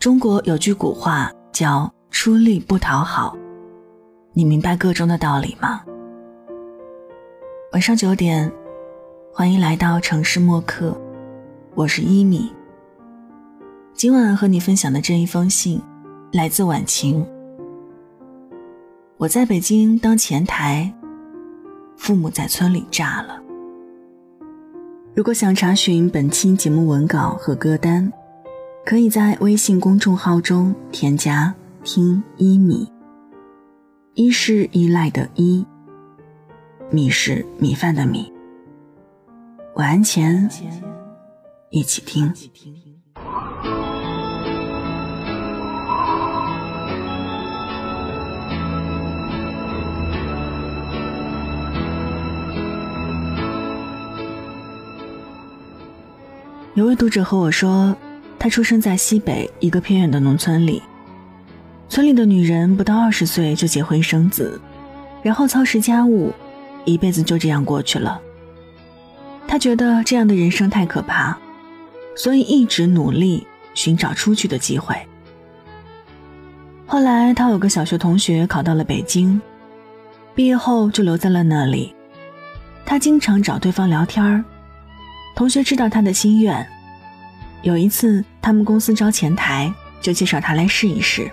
中国有句古话叫“出力不讨好”，你明白个中的道理吗？晚上九点，欢迎来到城市默客，我是一米。今晚和你分享的这一封信，来自晚晴。我在北京当前台，父母在村里炸了。如果想查询本期节目文稿和歌单，可以在微信公众号中添加“听一米”，一是依赖的依，米是米饭的米。晚安前，一起听。有位读者和我说，他出生在西北一个偏远的农村里，村里的女人不到二十岁就结婚生子，然后操持家务，一辈子就这样过去了。他觉得这样的人生太可怕，所以一直努力寻找出去的机会。后来他有个小学同学考到了北京，毕业后就留在了那里。他经常找对方聊天儿。同学知道他的心愿，有一次他们公司招前台，就介绍他来试一试。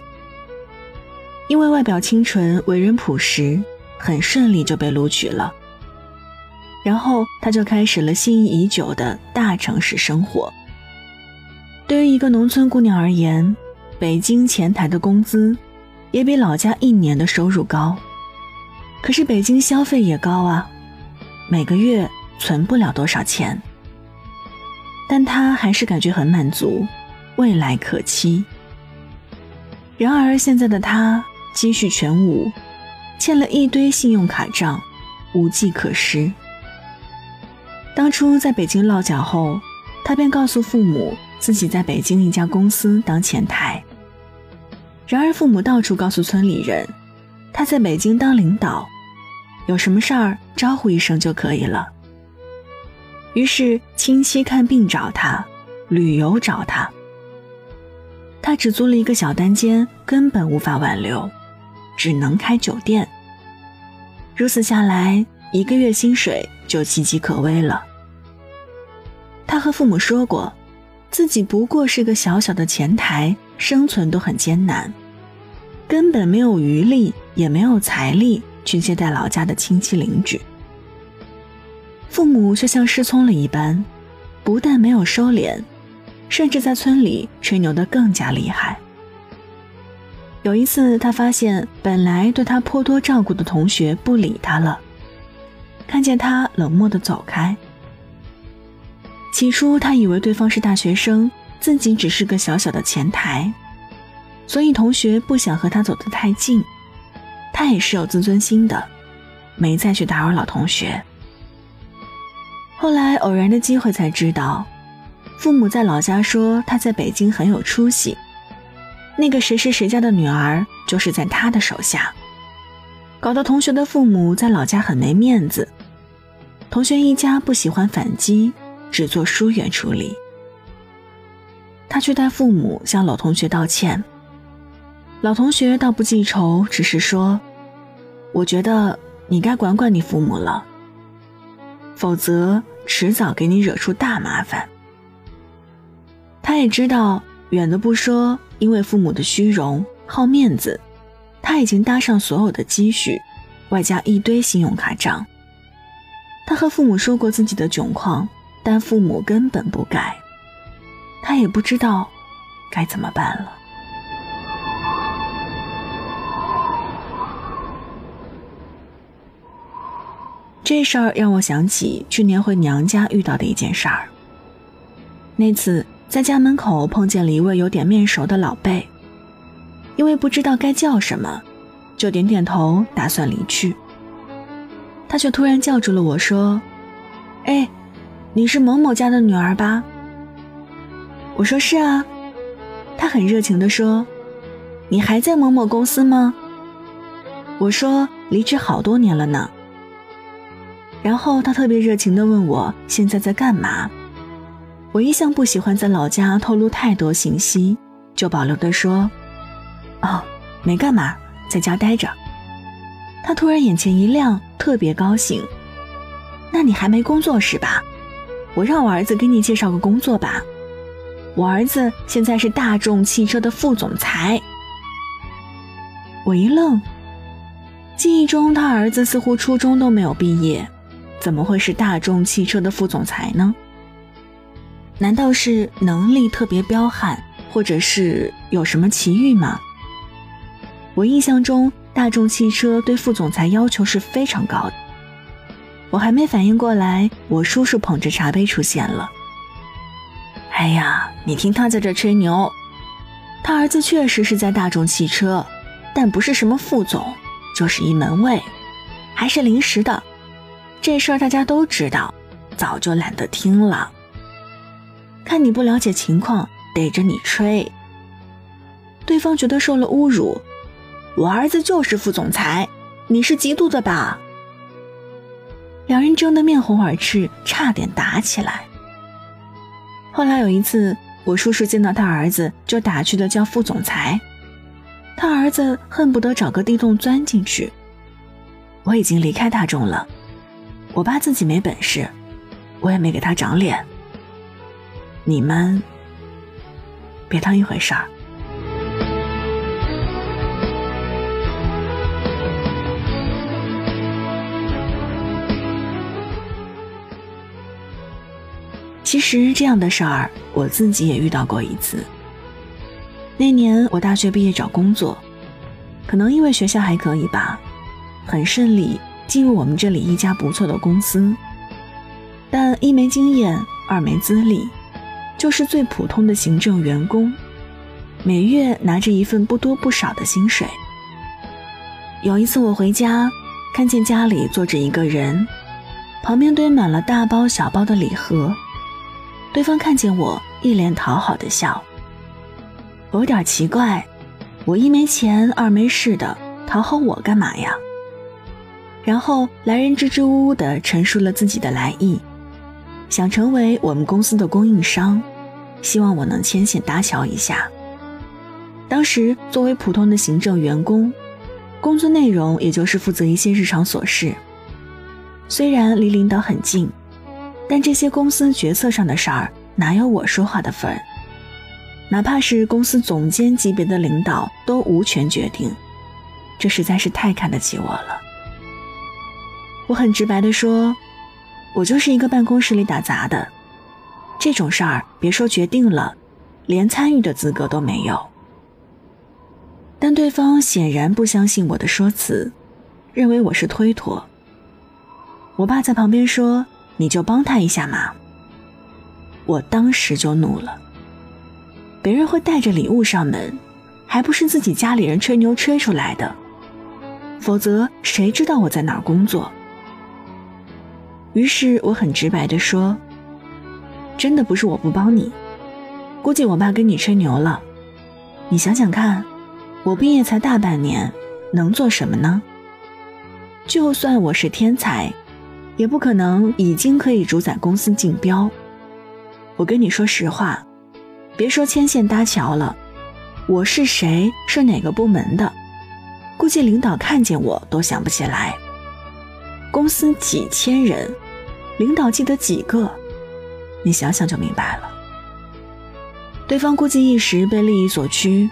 因为外表清纯、为人朴实，很顺利就被录取了。然后他就开始了心仪已久的大城市生活。对于一个农村姑娘而言，北京前台的工资也比老家一年的收入高，可是北京消费也高啊，每个月存不了多少钱。但他还是感觉很满足，未来可期。然而现在的他积蓄全无，欠了一堆信用卡账，无计可施。当初在北京落脚后，他便告诉父母自己在北京一家公司当前台。然而父母到处告诉村里人，他在北京当领导，有什么事儿招呼一声就可以了。于是亲戚看病找他，旅游找他。他只租了一个小单间，根本无法挽留，只能开酒店。如此下来，一个月薪水就岌岌可危了。他和父母说过，自己不过是个小小的前台，生存都很艰难，根本没有余力，也没有财力去接待老家的亲戚邻居。父母却像失聪了一般，不但没有收敛，甚至在村里吹牛得更加厉害。有一次，他发现本来对他颇多照顾的同学不理他了，看见他冷漠地走开。起初，他以为对方是大学生，自己只是个小小的前台，所以同学不想和他走得太近。他也是有自尊心的，没再去打扰老同学。后来偶然的机会才知道，父母在老家说他在北京很有出息，那个谁是谁家的女儿就是在他的手下，搞得同学的父母在老家很没面子。同学一家不喜欢反击，只做疏远处理。他去带父母向老同学道歉，老同学倒不记仇，只是说：“我觉得你该管管你父母了。”否则，迟早给你惹出大麻烦。他也知道，远的不说，因为父母的虚荣、好面子，他已经搭上所有的积蓄，外加一堆信用卡账。他和父母说过自己的窘况，但父母根本不改。他也不知道该怎么办了。这事儿让我想起去年回娘家遇到的一件事儿。那次在家门口碰见了一位有点面熟的老辈，因为不知道该叫什么，就点点头，打算离去。他却突然叫住了我说：“哎，你是某某家的女儿吧？”我说：“是啊。”他很热情地说：“你还在某某公司吗？”我说：“离职好多年了呢。”然后他特别热情地问我现在在干嘛。我一向不喜欢在老家透露太多信息，就保留的说：“哦，没干嘛，在家待着。”他突然眼前一亮，特别高兴。那你还没工作是吧？我让我儿子给你介绍个工作吧。我儿子现在是大众汽车的副总裁。我一愣，记忆中他儿子似乎初中都没有毕业，怎么会是大众汽车的副总裁呢？难道是能力特别彪悍，或者是有什么奇遇吗？我印象中，大众汽车对副总裁要求是非常高的。我还没反应过来，我叔叔捧着茶杯出现了。哎呀，你听他在这吹牛，他儿子确实是在大众汽车，但不是什么副总，就是一门卫，还是临时的。这事儿大家都知道，早就懒得听了。看你不了解情况，逮着你吹。对方觉得受了侮辱，我儿子就是副总裁，你是嫉妒的吧？两人争得面红耳赤，差点打起来。后来有一次，我叔叔见到他儿子，就打趣的叫副总裁，他儿子恨不得找个地洞钻进去。我已经离开大众了，我爸自己没本事，我也没给他长脸。你们别当一回事儿。其实这样的事儿，我自己也遇到过一次。那年我大学毕业找工作，可能因为学校还可以吧，很顺利进入我们这里一家不错的公司，但一没经验，二没资历。就是最普通的行政员工，每月拿着一份不多不少的薪水。有一次我回家，看见家里坐着一个人，旁边堆满了大包小包的礼盒。对方看见我，一脸讨好的笑。我有点奇怪，我一没钱，二没事的，讨好我干嘛呀？然后来人支支吾吾地陈述了自己的来意。想成为我们公司的供应商，希望我能牵线搭桥一下。当时作为普通的行政员工，工作内容也就是负责一些日常琐事。虽然离领导很近，但这些公司决策上的事儿哪有我说话的份儿？哪怕是公司总监级别的领导都无权决定，这实在是太看得起我了。我很直白的说。我就是一个办公室里打杂的，这种事儿别说决定了，连参与的资格都没有。但对方显然不相信我的说辞，认为我是推脱。我爸在旁边说：“你就帮他一下嘛。”我当时就怒了。别人会带着礼物上门，还不是自己家里人吹牛吹出来的？否则谁知道我在哪儿工作？于是我很直白地说：“真的不是我不帮你，估计我爸跟你吹牛了。你想想看，我毕业才大半年，能做什么呢？就算我是天才，也不可能已经可以主宰公司竞标。我跟你说实话，别说牵线搭桥了，我是谁，是哪个部门的，估计领导看见我都想不起来。公司几千人。”领导记得几个？你想想就明白了。对方估计一时被利益所驱，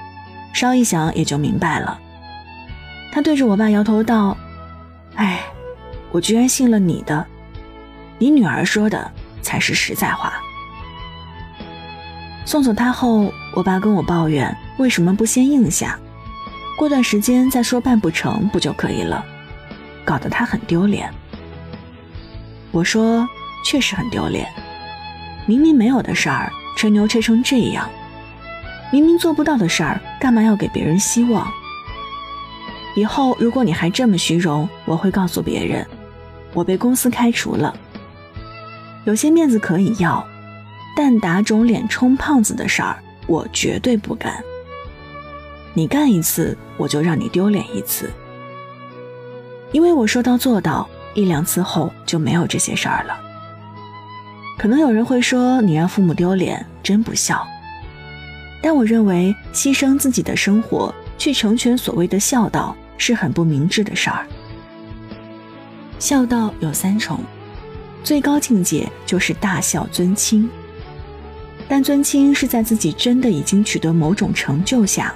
稍一想也就明白了。他对着我爸摇头道：“哎，我居然信了你的，你女儿说的才是实在话。”送走他后，我爸跟我抱怨为什么不先应下，过段时间再说办不成不就可以了，搞得他很丢脸。我说，确实很丢脸。明明没有的事儿，吹牛吹成这样；明明做不到的事儿，干嘛要给别人希望？以后如果你还这么虚荣，我会告诉别人，我被公司开除了。有些面子可以要，但打肿脸充胖子的事儿，我绝对不干。你干一次，我就让你丢脸一次，因为我说到做到。一两次后就没有这些事儿了。可能有人会说你让父母丢脸真不孝，但我认为牺牲自己的生活去成全所谓的孝道是很不明智的事儿。孝道有三重，最高境界就是大孝尊亲。但尊亲是在自己真的已经取得某种成就下，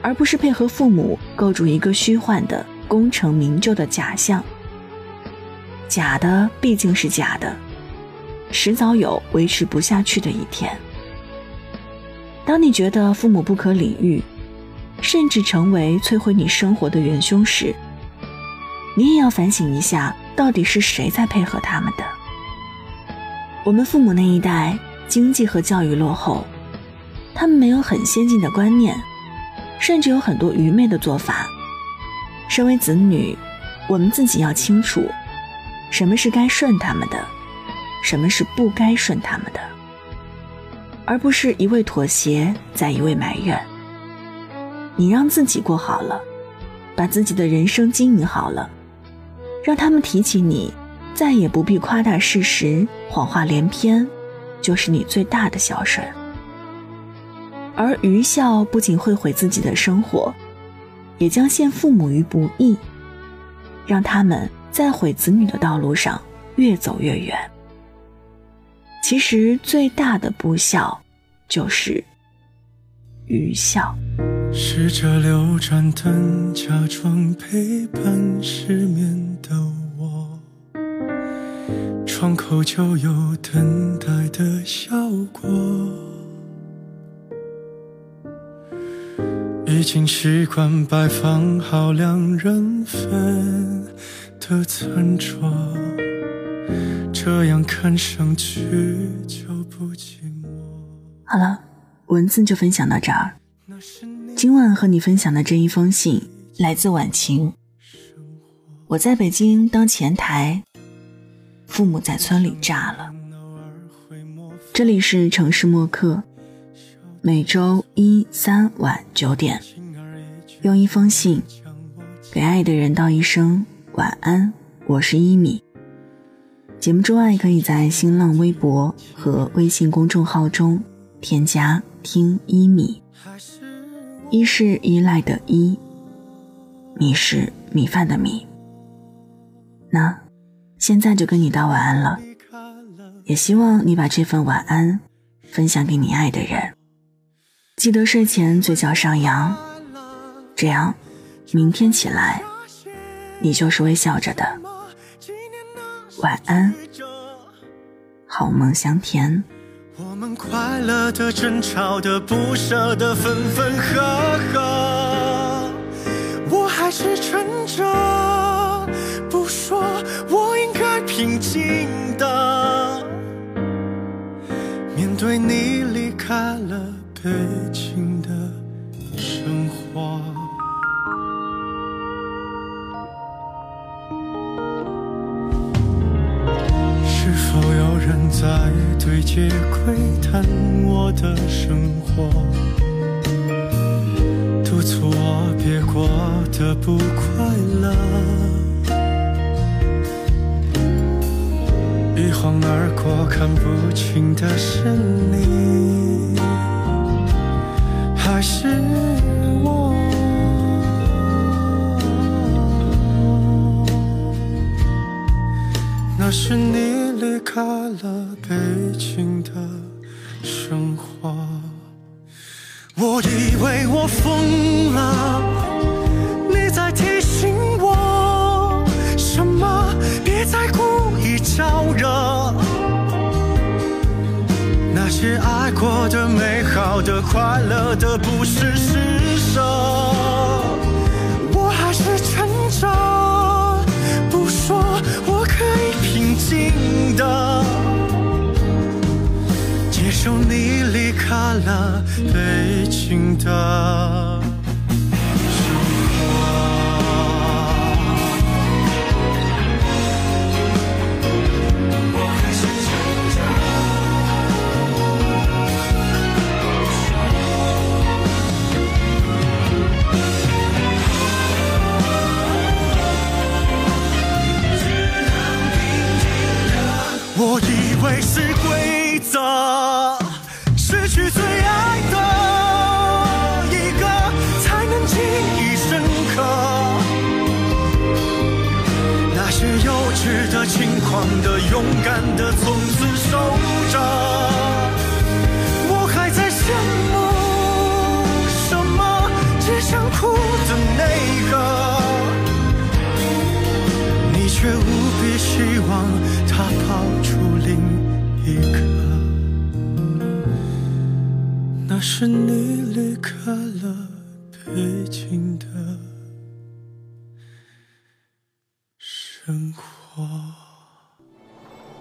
而不是配合父母构筑一个虚幻的功成名就的假象。假的毕竟是假的，迟早有维持不下去的一天。当你觉得父母不可理喻，甚至成为摧毁你生活的元凶时，你也要反省一下，到底是谁在配合他们的？我们父母那一代。经济和教育落后，他们没有很先进的观念，甚至有很多愚昧的做法。身为子女，我们自己要清楚，什么是该顺他们的，什么是不该顺他们的，而不是一味妥协，再一味埋怨。你让自己过好了，把自己的人生经营好了，让他们提起你，再也不必夸大事实，谎话连篇。就是你最大的孝顺，而愚孝不仅会毁自己的生活，也将陷父母于不义，让他们在毁子女的道路上越走越远。其实最大的不孝，就是愚孝。试着留盏灯，假装陪伴失眠的我。窗口就有等待的效果，已经习惯摆放好两人份的餐桌，这样看上去就不寂寞。好了，文字就分享到这儿。今晚和你分享的这一封信来自晚晴，我在北京当前台。父母在村里炸了。这里是城市默客，每周一、三晚九点，用一封信给爱的人道一声晚安。我是一米。节目之外，可以在新浪微博和微信公众号中添加“听一米”，一是依赖的依，米是米饭的米。那。现在就跟你道晚安了，也希望你把这份晚安分享给你爱的人。记得睡前嘴角上扬，这样明天起来你就是微笑着的。晚安，好梦香甜。我们快乐的、争吵的、不舍的、分分合合，我还是撑着不说。我应该平静的面对你离开了北京对街窥探我的生活，督促我别过得不快乐？一晃而过，看不清的是你，北京的生活，我以为我疯了。你在提醒我什么？别再故意招惹那些爱过的、美好的、快乐的，不是施舍。我还是撑着不说，我可以平静的了北京。的。狂的、勇敢的，